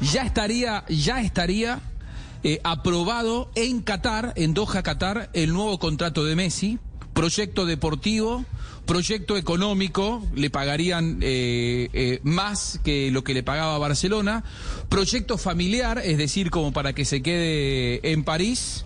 Ya estaría, ya estaría eh, aprobado en Qatar, en Doha, Qatar, el nuevo contrato de Messi. Proyecto deportivo, proyecto económico, le pagarían eh, eh, más que lo que le pagaba Barcelona. Proyecto familiar, es decir, como para que se quede en París.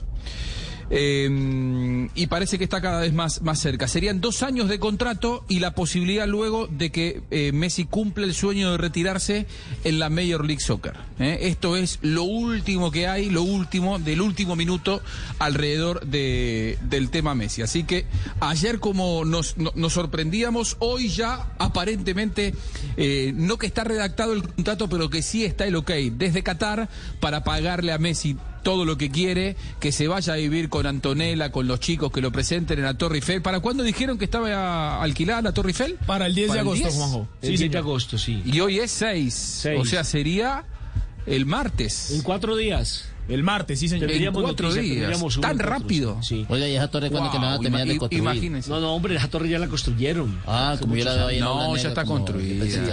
Eh, y parece que está cada vez más, más cerca. Serían dos años de contrato y la posibilidad luego de que eh, Messi cumple el sueño de retirarse en la Major League Soccer. ¿eh? Esto es lo último que hay, lo último del último minuto alrededor de, del tema Messi. Así que ayer como nos, no, nos sorprendíamos, hoy ya aparentemente, eh, no que está redactado el contrato, pero que sí está el ok desde Qatar para pagarle a Messi todo lo que quiere, que se vaya a vivir con Antonella, con los chicos que lo presenten en la Torre Eiffel. ¿Para cuándo dijeron que estaba alquilada la Torre Eiffel? Para el 10 ¿Para de el agosto, 10? Juanjo. El 10 de agosto, sí. Y hoy es 6. O sea, sería el martes. En cuatro días. El martes, sí, señor. En cuatro noticia, días. Tan cuatro, rápido. Sí. Oiga, ¿y esa torre cuándo que no va a Wow, terminar de construir? imagínense. No, no, hombre, esa torre ya la construyeron. Ah, como yo la veo ahí en No, ya está como- construida.